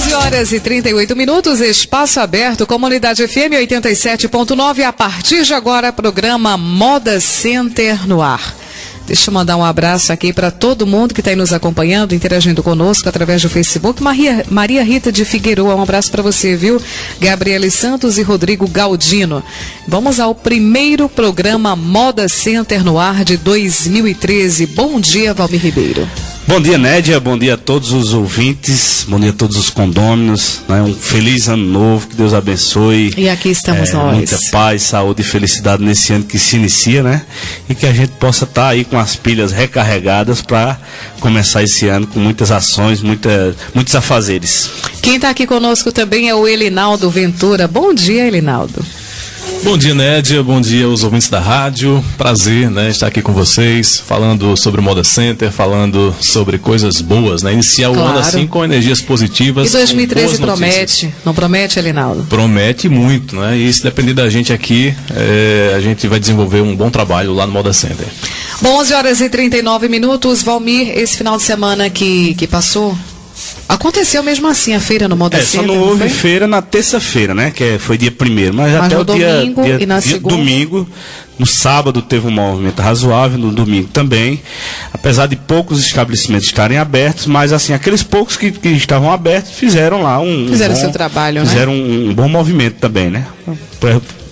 11 horas e 38 minutos, espaço aberto, Comunidade FM 87.9. A partir de agora, programa Moda Center no ar. Deixa eu mandar um abraço aqui para todo mundo que está aí nos acompanhando, interagindo conosco através do Facebook. Maria, Maria Rita de Figueiredo, um abraço para você, viu? Gabriele Santos e Rodrigo Galdino. Vamos ao primeiro programa Moda Center no ar de 2013. Bom dia, Valmir Ribeiro. Bom dia, Nédia. Bom dia a todos os ouvintes. Bom dia a todos os condôminos. Né? Um feliz ano novo. Que Deus abençoe. E aqui estamos é, nós. Muita paz, saúde e felicidade nesse ano que se inicia, né? E que a gente possa estar tá aí com as pilhas recarregadas para começar esse ano com muitas ações, muita, muitos afazeres. Quem está aqui conosco também é o Elinaldo Ventura. Bom dia, Elinaldo. Bom dia, Nédia. Bom dia aos ouvintes da rádio. Prazer, né, estar aqui com vocês, falando sobre o Moda Center, falando sobre coisas boas, né? Iniciar claro. o ano assim com energias positivas. E 2013 promete, não promete, Elinaldo? Promete muito, né? E se depender da gente aqui, é, a gente vai desenvolver um bom trabalho lá no Moda Center. Bom, 11 horas e 39 minutos. Valmir, esse final de semana que, que passou, Aconteceu mesmo assim a feira no Moda é, só não houve feira na terça-feira, né? Que é, foi dia primeiro, mas, mas até o domingo dia, dia, e na dia segunda. domingo, no sábado teve um movimento razoável, no domingo também, apesar de poucos estabelecimentos estarem abertos, mas assim aqueles poucos que, que estavam abertos fizeram lá um fizeram um bom, seu trabalho, fizeram né? um, um bom movimento também, né?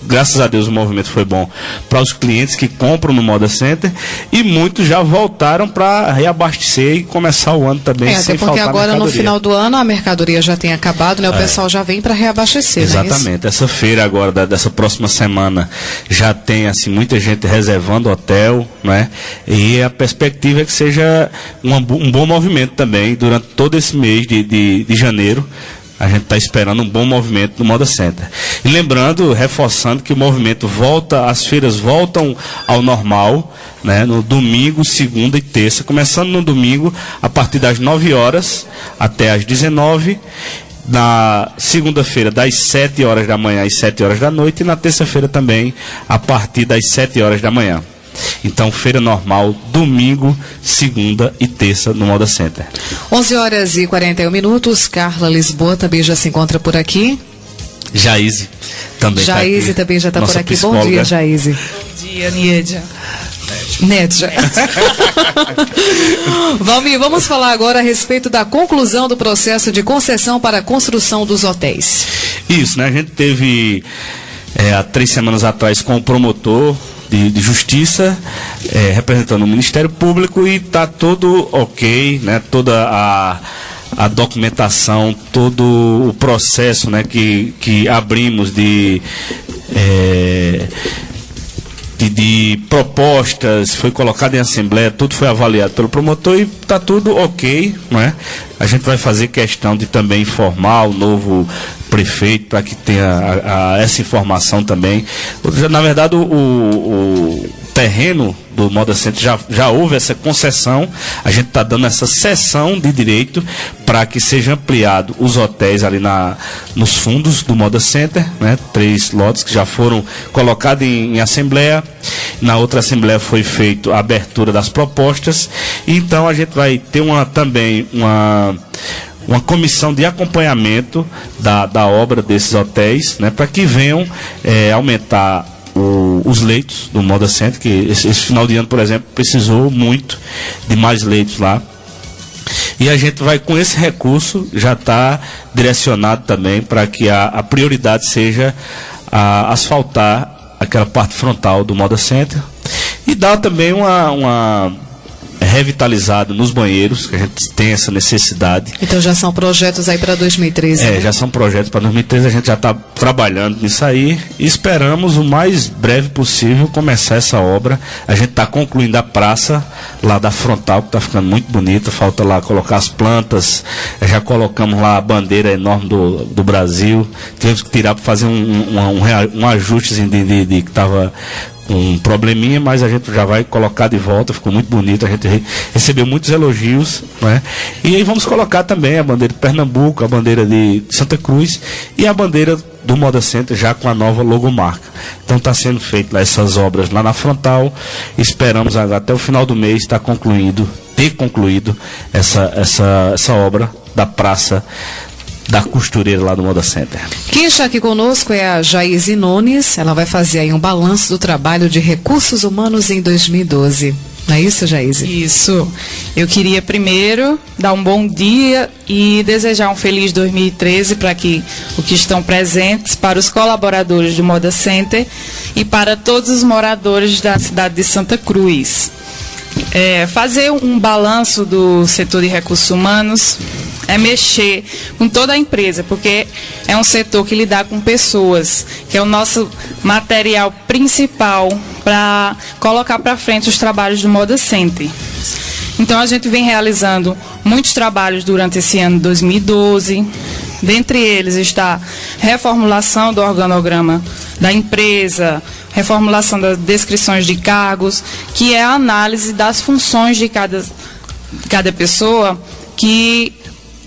Graças a Deus o movimento foi bom para os clientes que compram no Moda Center e muitos já voltaram para reabastecer e começar o ano também é, sem até porque agora no final do ano a mercadoria já tem acabado, né? O é. pessoal já vem para reabastecer, Exatamente. É Essa feira agora da, dessa próxima semana já tem assim muita gente reservando hotel, né? E a perspectiva é que seja um, um bom movimento também durante todo esse mês de, de, de janeiro a gente está esperando um bom movimento no Moda Center. E lembrando, reforçando que o movimento volta, as feiras voltam ao normal, né, no domingo, segunda e terça, começando no domingo a partir das 9 horas até as 19 na segunda-feira das 7 horas da manhã às 7 horas da noite e na terça-feira também a partir das 7 horas da manhã. Então, feira normal, domingo, segunda e terça no Moda Center. 11 horas e 41 minutos. Carla Lisboa também já se encontra por aqui. Jaíse também tá Jaíse tá também já está por aqui. Psicóloga. Bom dia, Jaíse. Bom dia, Niedia. Nédia. Valmir, vamos falar agora a respeito da conclusão do processo de concessão para a construção dos hotéis. Isso, né? A gente teve é, há três semanas atrás com o promotor de, de Justiça, é, representando o Ministério Público e está tudo ok, né? Toda a, a documentação, todo o processo né, que, que abrimos de. É, de, de, propostas, foi colocado em assembleia, tudo foi avaliado pelo promotor e está tudo ok, não é? A gente vai fazer questão de também informar o novo prefeito para que tenha a, a, essa informação também. Na verdade, o, o terreno do Moda Center já, já houve essa concessão, a gente está dando essa cessão de direito para que seja ampliado os hotéis ali na, nos fundos do Moda Center, né? três lotes que já foram colocados em, em assembleia. Na outra assembleia foi feita a abertura das propostas. Então a gente vai ter uma também uma uma comissão de acompanhamento da, da obra desses hotéis, né, para que venham é, aumentar o, os leitos do Moda Center, que esse, esse, final de ano, por exemplo, precisou muito de mais leitos lá. E a gente vai, com esse recurso, já está direcionado também para que a, a, prioridade seja a, asfaltar aquela parte frontal do Moda Center e dar também uma, uma revitalizado nos banheiros, que a gente tem essa necessidade. Então já são projetos aí para 2013. É, né? já são projetos para 2013, a gente já está trabalhando nisso aí e esperamos o mais breve possível começar essa obra. A gente está concluindo a praça lá da frontal, que está ficando muito bonita, falta lá colocar as plantas, já colocamos lá a bandeira enorme do, do Brasil, tivemos que tirar para fazer um, um, um, um ajuste de, de, de que estava um probleminha, mas a gente já vai colocar de volta, ficou muito bonito, a gente re recebeu muitos elogios, né? E aí vamos colocar também a bandeira de Pernambuco, a bandeira de Santa Cruz e a bandeira do Moda Center já com a nova logomarca. Então está sendo feito essas obras lá na frontal. Esperamos até o final do mês estar concluído, ter concluído essa, essa, essa obra da praça da costureira lá do Moda Center. Quem está aqui conosco é a Jaise Nunes. Ela vai fazer aí um balanço do trabalho de recursos humanos em 2012. Não é isso, Jaise? Isso. Eu queria primeiro dar um bom dia e desejar um feliz 2013 para que o que estão presentes, para os colaboradores do Moda Center e para todos os moradores da cidade de Santa Cruz. É, fazer um balanço do setor de recursos humanos é mexer com toda a empresa, porque é um setor que lida com pessoas, que é o nosso material principal para colocar para frente os trabalhos do Moda Center. Então a gente vem realizando muitos trabalhos durante esse ano 2012. Dentre eles está reformulação do organograma da empresa, reformulação das descrições de cargos, que é a análise das funções de cada, cada pessoa que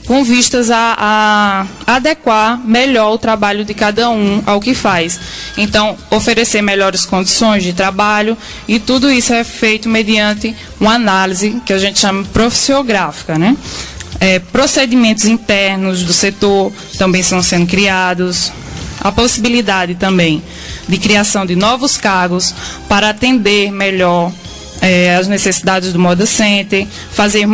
com vistas a, a, adequar melhor o trabalho de cada um ao que faz. Então, oferecer melhores condições de trabalho e tudo isso é feito mediante uma análise que a gente chama profissiográfica, né? É, procedimentos internos do setor também estão sendo criados, a possibilidade também de criação de novos cargos para atender melhor é, as necessidades do Moda Center, fazer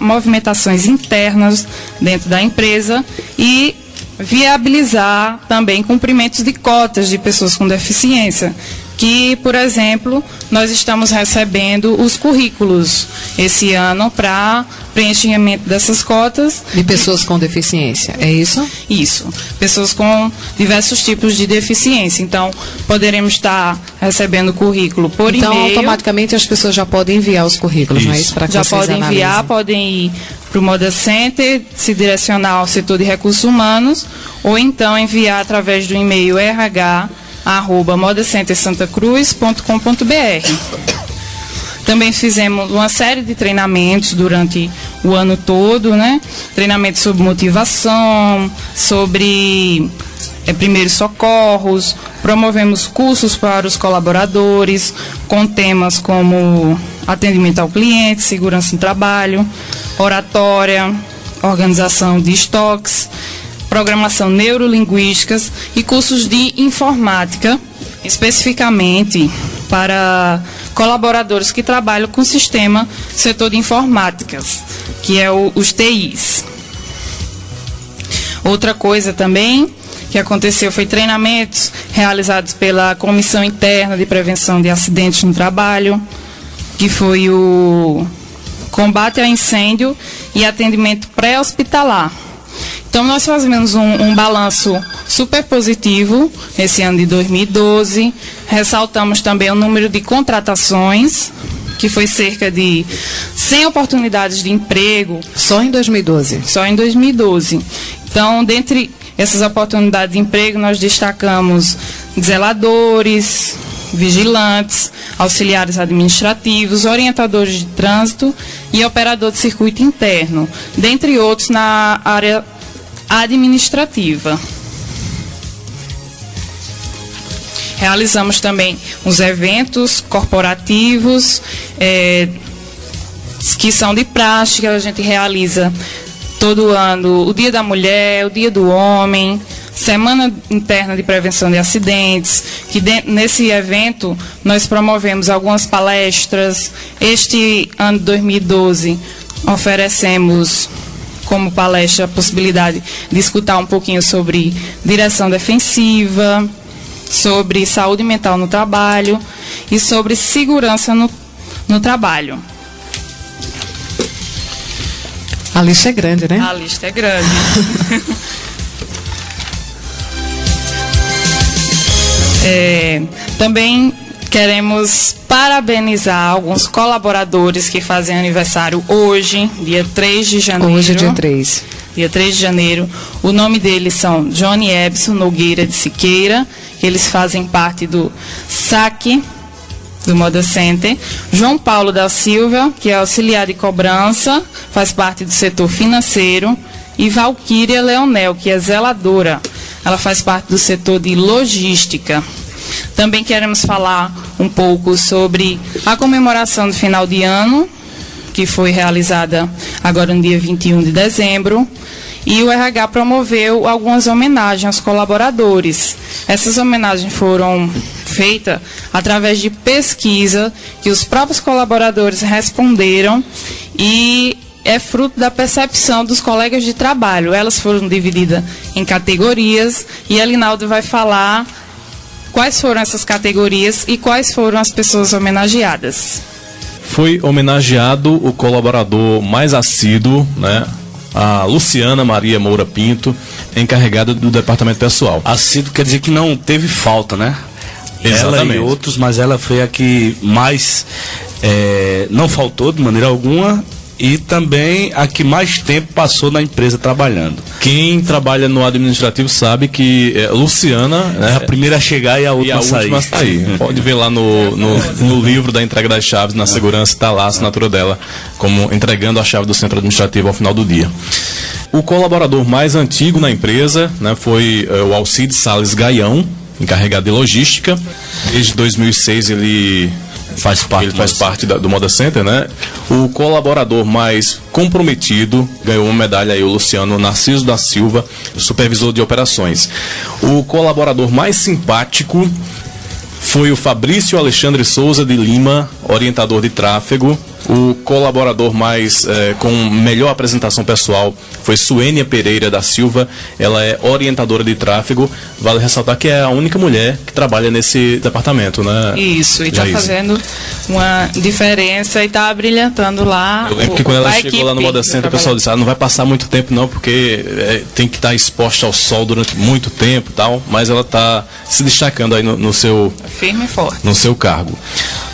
movimentações internas dentro da empresa e viabilizar também cumprimentos de cotas de pessoas com deficiência. Que, por exemplo, nós estamos recebendo os currículos esse ano para preenchimento dessas cotas. De pessoas com deficiência, é isso? Isso. Pessoas com diversos tipos de deficiência. Então, poderemos estar recebendo currículo por então, e-mail. Então, automaticamente as pessoas já podem enviar os currículos, isso. não é isso? Para que já podem analisem. enviar, podem ir para o Moda Center, se direcionar ao setor de recursos humanos, ou então enviar através do e-mail rh arroba modacentersantacruz.com.br. Também fizemos uma série de treinamentos durante o ano todo, né? Treinamentos sobre motivação, sobre é, primeiros socorros, promovemos cursos para os colaboradores com temas como atendimento ao cliente, segurança no trabalho, oratória, organização de estoques, programação neurolinguísticas e cursos de informática, especificamente para colaboradores que trabalham com o sistema setor de informáticas, que é o, os TIs. Outra coisa também que aconteceu foi treinamentos realizados pela Comissão Interna de Prevenção de Acidentes no Trabalho, que foi o combate ao incêndio e atendimento pré-hospitalar. Então, nós fazemos um, um balanço super positivo esse ano de 2012. Ressaltamos também o número de contratações, que foi cerca de 100 oportunidades de emprego. Só em 2012? Só em 2012. Então, dentre essas oportunidades de emprego, nós destacamos zeladores, vigilantes, auxiliares administrativos, orientadores de trânsito e operador de circuito interno, dentre outros na área administrativa. Realizamos também uns eventos corporativos é, que são de prática, a gente realiza todo ano o Dia da Mulher, o Dia do Homem, Semana Interna de Prevenção de Acidentes, que de, nesse evento nós promovemos algumas palestras. Este ano de 2012 oferecemos como palestra a possibilidade de escutar um pouquinho sobre direção defensiva, sobre saúde mental no trabalho e sobre segurança no, no trabalho. A lista é grande, né? A lista é grande. é, também Queremos parabenizar alguns colaboradores que fazem aniversário hoje, dia 3 de janeiro. Hoje, dia 3. Dia 3 de janeiro. O nome deles são Johnny Ebson Nogueira de Siqueira, que eles fazem parte do SAC, do Moda Center. João Paulo da Silva, que é auxiliar de cobrança, faz parte do setor financeiro. E Valquíria Leonel, que é zeladora. Ela faz parte do setor de logística. Também queremos falar um pouco sobre a comemoração do final de ano, que foi realizada agora no dia 21 de dezembro. e o RH promoveu algumas homenagens aos colaboradores. Essas homenagens foram feitas através de pesquisa que os próprios colaboradores responderam e é fruto da percepção dos colegas de trabalho. Elas foram divididas em categorias e a Linaldo vai falar quais foram essas categorias e quais foram as pessoas homenageadas. Foi homenageado o colaborador mais assíduo, né? A Luciana Maria Moura Pinto, encarregada do departamento pessoal. Assíduo quer dizer que não teve falta, né? Exatamente. Ela e outros, mas ela foi a que mais é, não faltou de maneira alguma e também a que mais tempo passou na empresa trabalhando. Quem trabalha no administrativo sabe que é, Luciana né, é a primeira a chegar e a última, e a última a sair. Pode ver lá no, no, no, livro da entrega das chaves, na segurança, está lá a assinatura dela, como entregando a chave do centro administrativo ao final do dia. O colaborador mais antigo na empresa né, foi é, o Alcides Sales Gaião, encarregado de logística. Desde 2006 ele faz parte, ele faz parte da, do Moda Center, né? O colaborador mais comprometido ganhou uma medalha aí, o Luciano Narciso da Silva, supervisor de operações. O colaborador mais simpático foi o Fabrício Alexandre Souza de Lima, orientador de tráfego. O colaborador mais eh, com melhor apresentação pessoal foi Suênia Pereira da Silva. Ela é orientadora de tráfego. Vale ressaltar que é a única mulher que trabalha nesse departamento, né? Isso, e está fazendo uma diferença e está brilhantando lá. Eu lembro o, que quando ela chegou lá no Moda Center, o pessoal disse: ah, não vai passar muito tempo não, porque é, tem que estar exposta ao sol durante muito tempo e tal. Mas ela está se destacando aí no, no seu. Firme e forte. No seu cargo.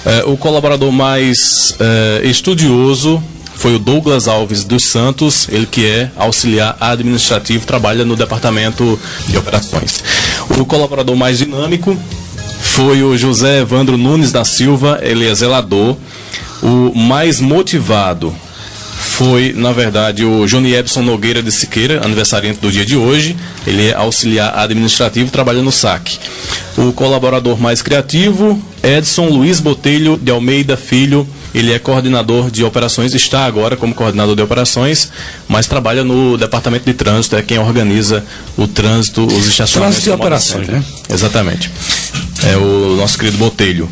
É, o colaborador mais é, estudioso foi o Douglas Alves dos Santos, ele que é auxiliar administrativo, trabalha no departamento de operações. O colaborador mais dinâmico foi o José Evandro Nunes da Silva, ele é zelador. O mais motivado foi, na verdade, o Johnny Ebson Nogueira de Siqueira, aniversariante do dia de hoje. Ele é auxiliar administrativo, trabalha no SAC. O colaborador mais criativo, Edson Luiz Botelho de Almeida Filho. Ele é coordenador de operações, está agora como coordenador de operações, mas trabalha no departamento de trânsito, é quem organiza o trânsito, os estacionamentos. Trânsito de operações, né? Exatamente. É o nosso querido Botelho.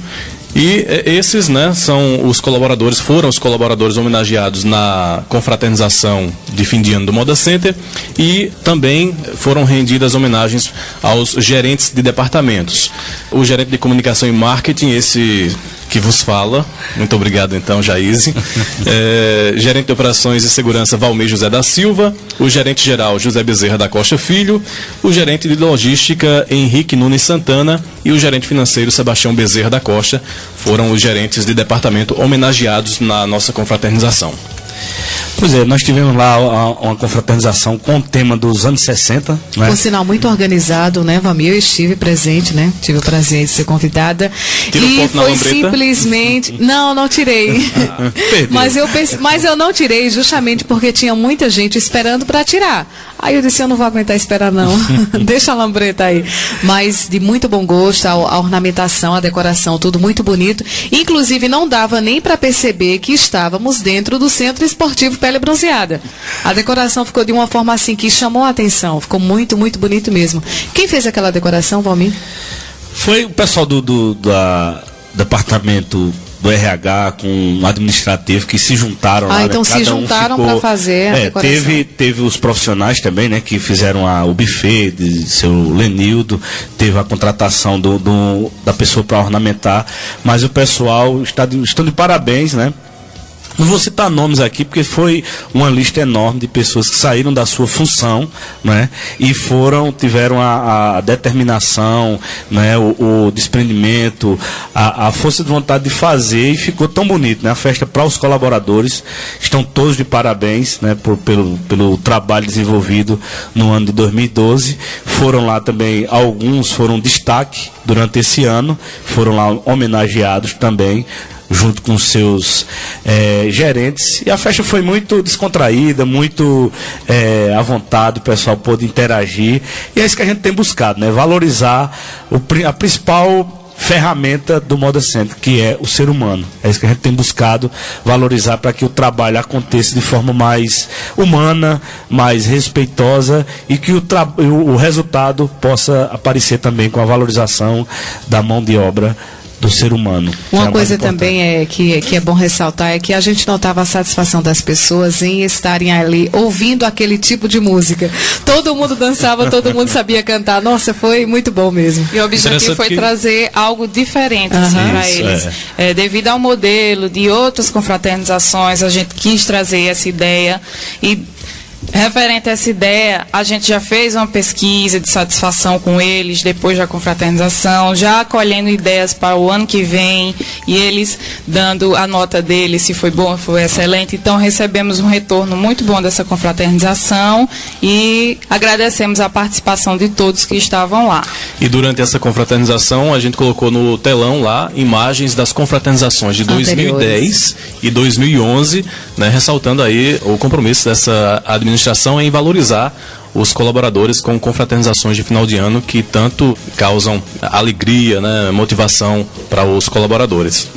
E é, esses, né, são os colaboradores, foram os colaboradores homenageados na confraternização de fim de ano do Moda Center e também foram rendidas homenagens aos gerentes de departamentos. O gerente de comunicação e marketing, esse que vos fala. Muito obrigado, então, Jaíse. É, gerente de Operações e Segurança, Valmir José da Silva. O gerente geral, José Bezerra da Costa Filho. O gerente de Logística, Henrique Nunes Santana. E o gerente financeiro, Sebastião Bezerra da Costa. Foram os gerentes de departamento homenageados na nossa confraternização. Pois é, nós tivemos lá uma confraternização com o tema dos anos 60. Né? Um sinal muito organizado, né, Vamil? Eu estive presente, né? Tive o prazer de ser convidada. Tira e foi simplesmente. Não, não tirei. mas, eu pense... mas eu não tirei justamente porque tinha muita gente esperando para tirar. Aí eu disse, eu não vou aguentar esperar não. Deixa a lambreta aí. Mas de muito bom gosto, a, a ornamentação, a decoração, tudo muito bonito. Inclusive não dava nem para perceber que estávamos dentro do Centro Esportivo Pele Bronzeada. A decoração ficou de uma forma assim que chamou a atenção. Ficou muito, muito bonito mesmo. Quem fez aquela decoração, Valmir? Foi o pessoal do, do da departamento do RH com o administrativo que se juntaram ah, lá. Né? então né? se juntaram um para fazer é, teve teve os profissionais também, né, que fizeram a, o buffet de seu Lenildo, teve a contratação do, do da pessoa para ornamentar, mas o pessoal está de, estão de parabéns, né? Não vou citar nomes aqui porque foi uma lista enorme de pessoas que saíram da sua função, né? E foram, tiveram a, a determinação, né? O, o desprendimento, a, a, força de vontade de fazer e ficou tão bonito, né? A festa para os colaboradores estão todos de parabéns, né? Por, pelo, pelo trabalho desenvolvido no ano de 2012. Foram lá também alguns foram destaque durante esse ano, foram lá homenageados também junto com seus é, gerentes. E a festa foi muito descontraída, muito é, à vontade, o pessoal pôde interagir. E é isso que a gente tem buscado, né? Valorizar o, a principal ferramenta do Moda Center, que é o ser humano. É isso que a gente tem buscado valorizar para que o trabalho aconteça de forma mais humana, mais respeitosa e que o, o resultado possa aparecer também com a valorização da mão de obra do ser humano. Uma é coisa também é que, que é bom ressaltar é que a gente notava a satisfação das pessoas em estarem ali ouvindo aquele tipo de música. Todo mundo dançava, todo mundo sabia cantar. Nossa, foi muito bom mesmo. E o objetivo foi que... trazer algo diferente uhum. assim, para eles. É. É, devido ao modelo de outras confraternizações, a gente quis trazer essa ideia e Referente a essa ideia, a gente já fez uma pesquisa de satisfação com eles depois da confraternização, já acolhendo ideias para o ano que vem e eles dando a nota deles se foi bom, foi excelente. Então recebemos um retorno muito bom dessa confraternização e agradecemos a participação de todos que estavam lá. E durante essa confraternização, a gente colocou no telão lá imagens das confraternizações de 2010 e 2011, né, ressaltando aí o compromisso dessa administração administração em valorizar os colaboradores com confraternizações de final de ano que tanto causam alegria, né, motivação para os colaboradores.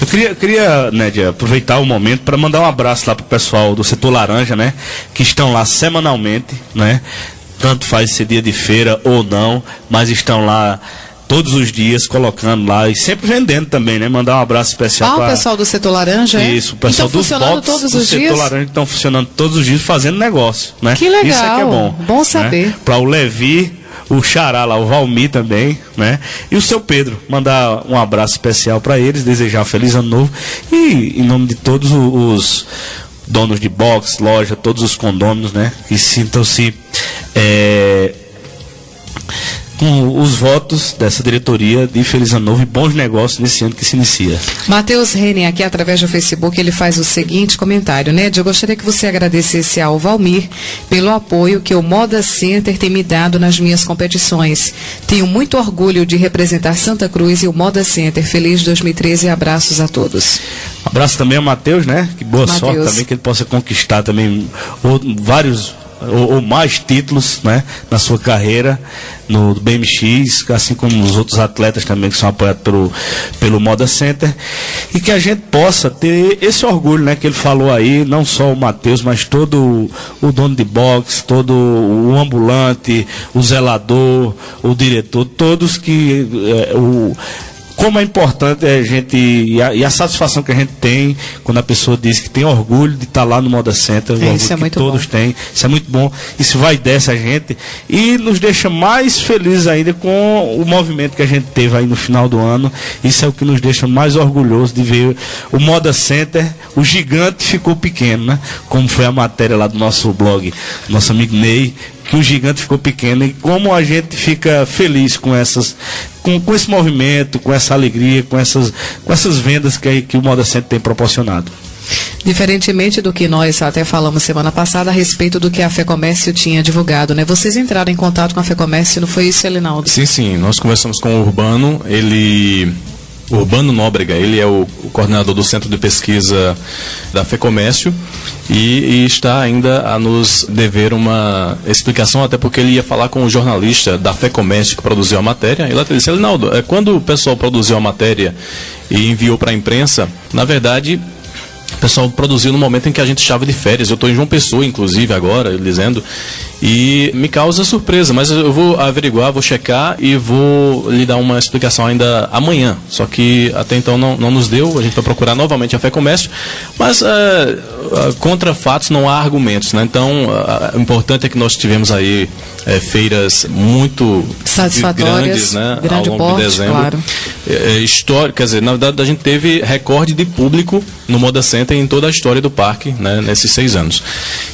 Eu queria, queria aproveitar o momento para mandar um abraço lá para o pessoal do setor laranja, né? Que estão lá semanalmente, né? Tanto faz ser dia de feira ou não, mas estão lá todos os dias colocando lá e sempre vendendo também, né? Mandar um abraço especial ah, para o pessoal do setor laranja, é? Isso, o pessoal então, dos funcionando todos os do dias? setor laranja estão funcionando todos os dias fazendo negócio, né? Que legal. Isso é que é bom. Bom né? saber. Né? Para o Levi, o Xará lá, o Valmir também, né? E o seu Pedro, mandar um abraço especial para eles, desejar um feliz ano novo e em nome de todos os donos de box, loja, todos os condôminos, né? Que sintam-se é, com os votos dessa diretoria de Feliz Ano Novo e bons negócios nesse ano que se inicia. Matheus Rene, aqui através do Facebook, ele faz o seguinte comentário, né? Eu gostaria que você agradecesse ao Valmir pelo apoio que o Moda Center tem me dado nas minhas competições. Tenho muito orgulho de representar Santa Cruz e o Moda Center. Feliz 2013 e abraços a todos. Abraço também ao Matheus, né? Que boa Mateus. sorte também que ele possa conquistar também vários ou, ou, mais títulos né, na sua carreira no BMX, assim como os outros atletas também que são apoiados pelo, pelo Moda Center, e que a gente possa ter esse orgulho né, que ele falou aí, não só o Matheus, mas todo o, o dono de boxe, todo o ambulante, o zelador, o diretor, todos que é, o como é importante a gente e a, e a, satisfação que a gente tem quando a pessoa diz que tem orgulho de estar lá no Moda Center, é, isso é muito todos bom. têm, isso é muito bom, isso vai dessa gente e nos deixa mais felizes ainda com o movimento que a gente teve aí no final do ano, isso é o que nos deixa mais orgulhosos de ver o Moda Center, o gigante ficou pequeno, né? Como foi a matéria lá do nosso blog, nosso amigo Ney, que o gigante ficou pequeno e como a gente fica feliz com essas com, com esse movimento, com essa alegria, com essas, com essas vendas que, que o Moda Center tem proporcionado. Diferentemente do que nós até falamos semana passada a respeito do que a FEComércio tinha divulgado, né? Vocês entraram em contato com a FEComércio, não foi isso, Elinaldo? Sim, sim. Nós conversamos com o Urbano, ele Urbano Nóbrega, ele é o, o, coordenador do Centro de Pesquisa da FEComércio e, e, está ainda a nos dever uma explicação, até porque ele ia falar com o jornalista da FEComércio que produziu a matéria. E lá ele disse, Linaldo, é, quando o pessoal produziu a matéria e enviou para a imprensa, na verdade o pessoal produziu no momento em que a gente estava de férias. Eu estou em João Pessoa, inclusive, agora, dizendo. E me causa surpresa, mas eu vou averiguar, vou checar e vou lhe dar uma explicação ainda amanhã. Só que até então não, não nos deu, a gente vai procurar novamente a Fé Comércio, mas é, contra fatos não há argumentos, né? Então, o importante é que nós tivemos aí é, feiras muito satisfatórias, grandes, né? Grande ao longo porte, de dezembro. Claro. É, é, história, quer dizer, na verdade a gente teve recorde de público no Moda Center em toda a história do parque, né? Nesses seis anos.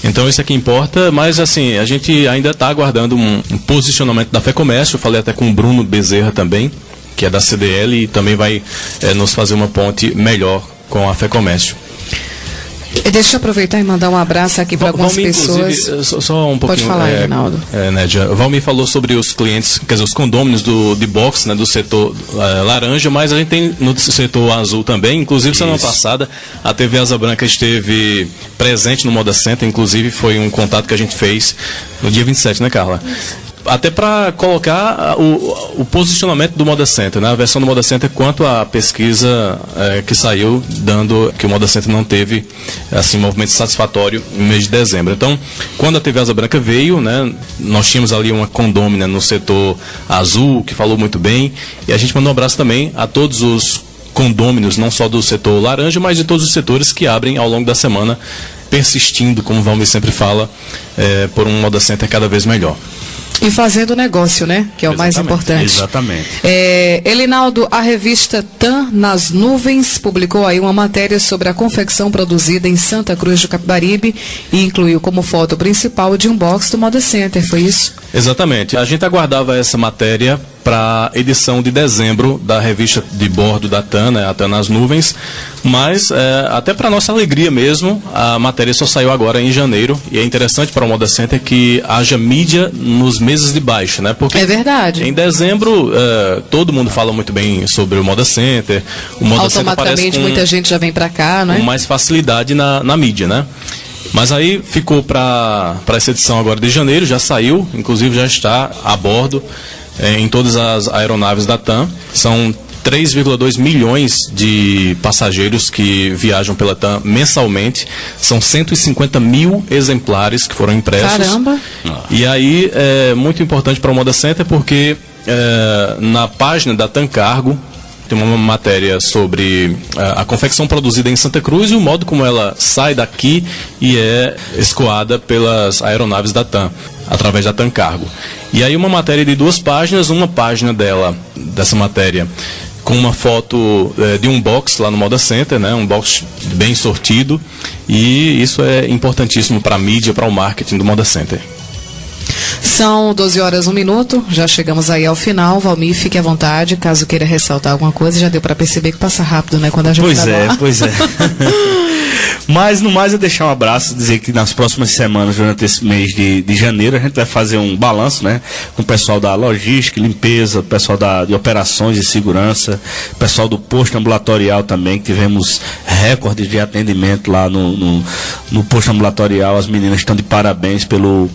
Então isso é que importa, mas assim, a gente ainda está aguardando um, um, posicionamento da Fé Comércio. Eu falei até com o Bruno Bezerra também, que é da CDL, e também vai é, nos fazer uma ponte melhor com a Fé Comércio. Deixa eu aproveitar e mandar um abraço aqui para algumas Valmir, pessoas. Eh, só, só, um pouquinho. Pode falar, é, Reinaldo. É, Nédia. Valmir falou sobre os clientes, quer dizer, os condôminos do, de box, né, do setor uh, laranja, mas a gente tem no setor azul também. Inclusive, Isso. semana passada, a TV Asa Branca esteve presente no Moda Center, inclusive foi um contato que a gente fez no dia 27, né, Carla? Até para colocar o, o, posicionamento do Moda Center, né? a versão do Moda Center quanto à pesquisa é, que saiu dando que o Moda Center não teve assim movimento satisfatório no mês de dezembro. Então, quando a TV Asa Branca veio, né, nós tínhamos ali uma condômina no setor azul que falou muito bem e a gente mandou um abraço também a todos os condôminos, não só do setor laranja, mas de todos os setores que abrem ao longo da semana, persistindo, como o Valmir sempre fala, é, por um Moda Center cada vez melhor. E fazendo negócio, né? Que é o Exatamente. mais importante. Exatamente. É, Elinaldo, a revista TAM nas Nuvens publicou aí uma matéria sobre a confecção produzida em Santa Cruz do Capibaribe e incluiu como foto principal de um box do Moda Center, foi isso? Exatamente. A gente aguardava essa matéria para a edição de dezembro da revista de bordo da TAN, né, a TAN nas nuvens, mas é, até para nossa alegria mesmo, a matéria só saiu agora em janeiro e é interessante para o Moda Center que haja mídia nos meses de baixo, né? Porque é verdade. Em dezembro é, todo mundo fala muito bem sobre o Moda Center, o Moda Automaticamente com, muita gente já vem para cá, né? Com mais facilidade na, na mídia, né? Mas aí ficou para essa edição agora de janeiro, já saiu, inclusive já está a bordo é, em todas as aeronaves da TAM. São 3,2 milhões de passageiros que viajam pela TAM mensalmente. São 150 mil exemplares que foram impressos. Caramba! E aí é muito importante para o Moda Center porque é, na página da TAM Cargo tem uma matéria sobre a, a, confecção produzida em Santa Cruz e o modo como ela sai daqui e é escoada pelas aeronaves da TAM, através da TAM Cargo. E aí uma matéria de duas páginas, uma página dela, dessa matéria, com uma foto é, de um box lá no Moda Center, né? Um box bem sortido. E isso é importantíssimo para a mídia, para o marketing do Moda Center. São 12 horas, um minuto. Já chegamos aí ao final. Valmir, fique à vontade. Caso queira ressaltar alguma coisa, já deu para perceber que passa rápido, né? Quando a gente Pois tá é, pois é. Mas no mais é deixar um abraço, dizer que nas próximas semanas, durante esse mês de, de janeiro, a gente vai fazer um balanço, né? Com o pessoal da logística, limpeza, pessoal da, de operações e segurança, pessoal do posto ambulatorial também, que tivemos recordes de atendimento lá no, no, no posto ambulatorial. As meninas estão de parabéns pelo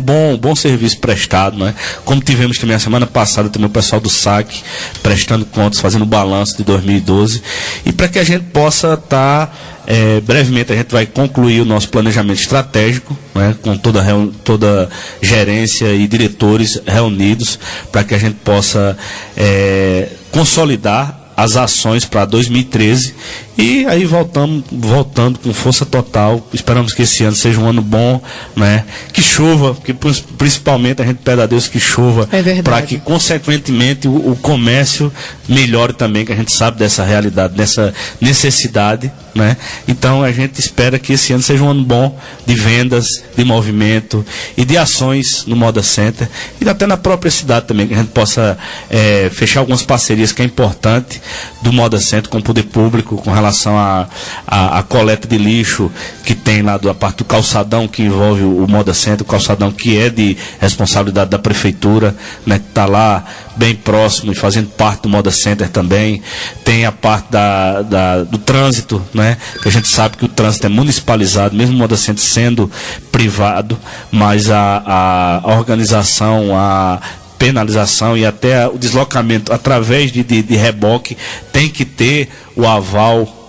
bom, bom serviço prestado, né? Como tivemos também a semana passada também o pessoal do SAC prestando contas, fazendo balanço de 2012 e para que a gente possa estar tá, é, brevemente a gente vai concluir o nosso planejamento estratégico, né, com toda, toda gerência e diretores reunidos, para que a gente possa é, consolidar as ações para 2013 e aí voltamos, voltando com força total. Esperamos que esse ano seja um ano bom, né? Que chova, que principalmente a gente pede a Deus que chova, é para que consequentemente o, o, comércio melhore também, que a gente sabe dessa realidade, dessa necessidade, né? Então a gente espera que esse ano seja um ano bom de vendas, de movimento e de ações no Moda Center e até na própria cidade também, que a gente possa é, fechar algumas parcerias que é importante do Moda Center com o poder público, com relação à a, a, a, coleta de lixo que tem lá da parte do calçadão que envolve o, o Moda Centro, o calçadão que é de responsabilidade da prefeitura, né, que está lá bem próximo e fazendo parte do Moda Center também. Tem a parte da, da, do trânsito, né, que a gente sabe que o trânsito é municipalizado, mesmo o Moda Center sendo privado, mas a, a organização, a penalização e até o deslocamento através de, de, de reboque tem que ter o aval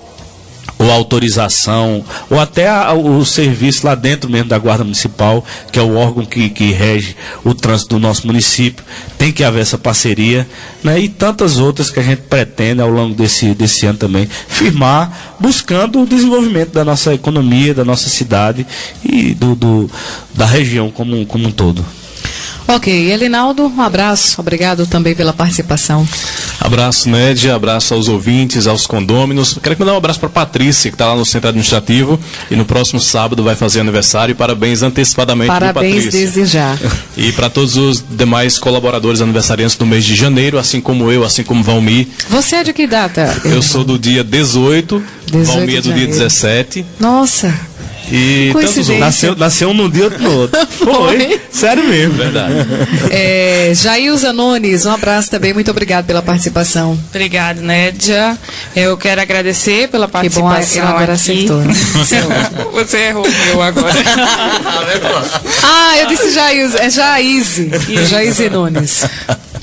ou autorização, ou até a, o serviço lá dentro mesmo da Guarda Municipal, que é o órgão que, que rege o trânsito do nosso município, tem que haver essa parceria, né? E tantas outras que a gente pretende ao longo desse, desse ano também firmar, buscando o desenvolvimento da nossa economia, da nossa cidade e do, do da região como, como um todo. Ok, Elinaldo, um abraço, obrigado também pela participação. Abraço, Nédia, abraço aos ouvintes, aos condôminos. Quero mandar um abraço para Patrícia, que está lá no Centro Administrativo e no próximo sábado vai fazer aniversário. Parabéns antecipadamente Parabéns desde já. E para todos os demais colaboradores aniversariantes do mês de janeiro, assim como eu, assim como Valmir. Você é de que data? Eu sou do dia 18, 18 Valmir é do dia 17. Nossa! E tantos Coincidência. outros. Nasceu, nasceu um no dia, outro no outro. Foi. Sério mesmo. Verdade. É, Jailza Nunes, um abraço também, muito obrigado pela participação. Obrigada, Nédia. Eu quero agradecer pela Que bom, participação ela agora aqui. acertou. né? Você errou o meu agora. Ah, eu disse Jailza, é Jaize, Jaize Nunes.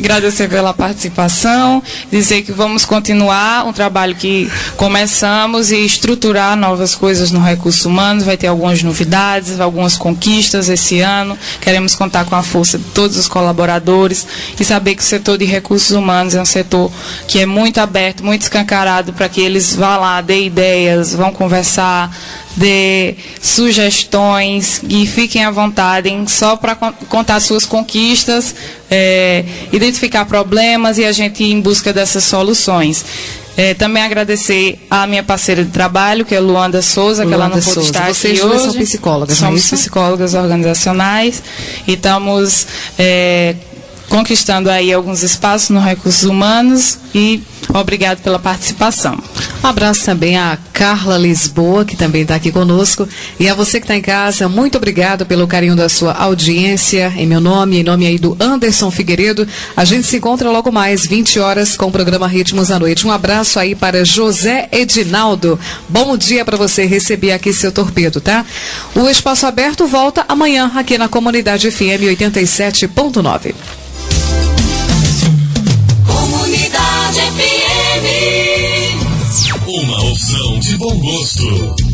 Agradecer pela participação, dizer que vamos continuar um trabalho que começamos e estruturar novas coisas no recurso humano. Vai ter algumas novidades, algumas conquistas esse ano. Queremos contar com a força de todos os colaboradores e saber que o setor de recursos humanos é um setor que é muito aberto, muito escancarado para que eles vá lá, dê ideias, vão conversar, dê sugestões e fiquem à vontade em só para contar suas conquistas, é, identificar problemas e a gente ir em busca dessas soluções. É, também agradecer à minha parceira de trabalho, que é Luanda Souza, que ela não pôde estar Vocês aqui hoje. são psicólogas, é Somos isso? psicólogas organizacionais e estamos é, conquistando aí alguns espaços no recursos humanos e obrigado pela participação. Um abraço também a Carla Lisboa, que também está aqui conosco. E a você que está em casa, muito obrigado pelo carinho da sua audiência. Em meu nome, em nome aí do Anderson Figueiredo. A gente se encontra logo mais, 20 horas, com o programa Ritmos à Noite. Um abraço aí para José Edinaldo. Bom dia para você receber aqui seu torpedo, tá? O Espaço Aberto volta amanhã aqui na Comunidade FM 87.9. Comunidade FM. Uma opção de bom gosto.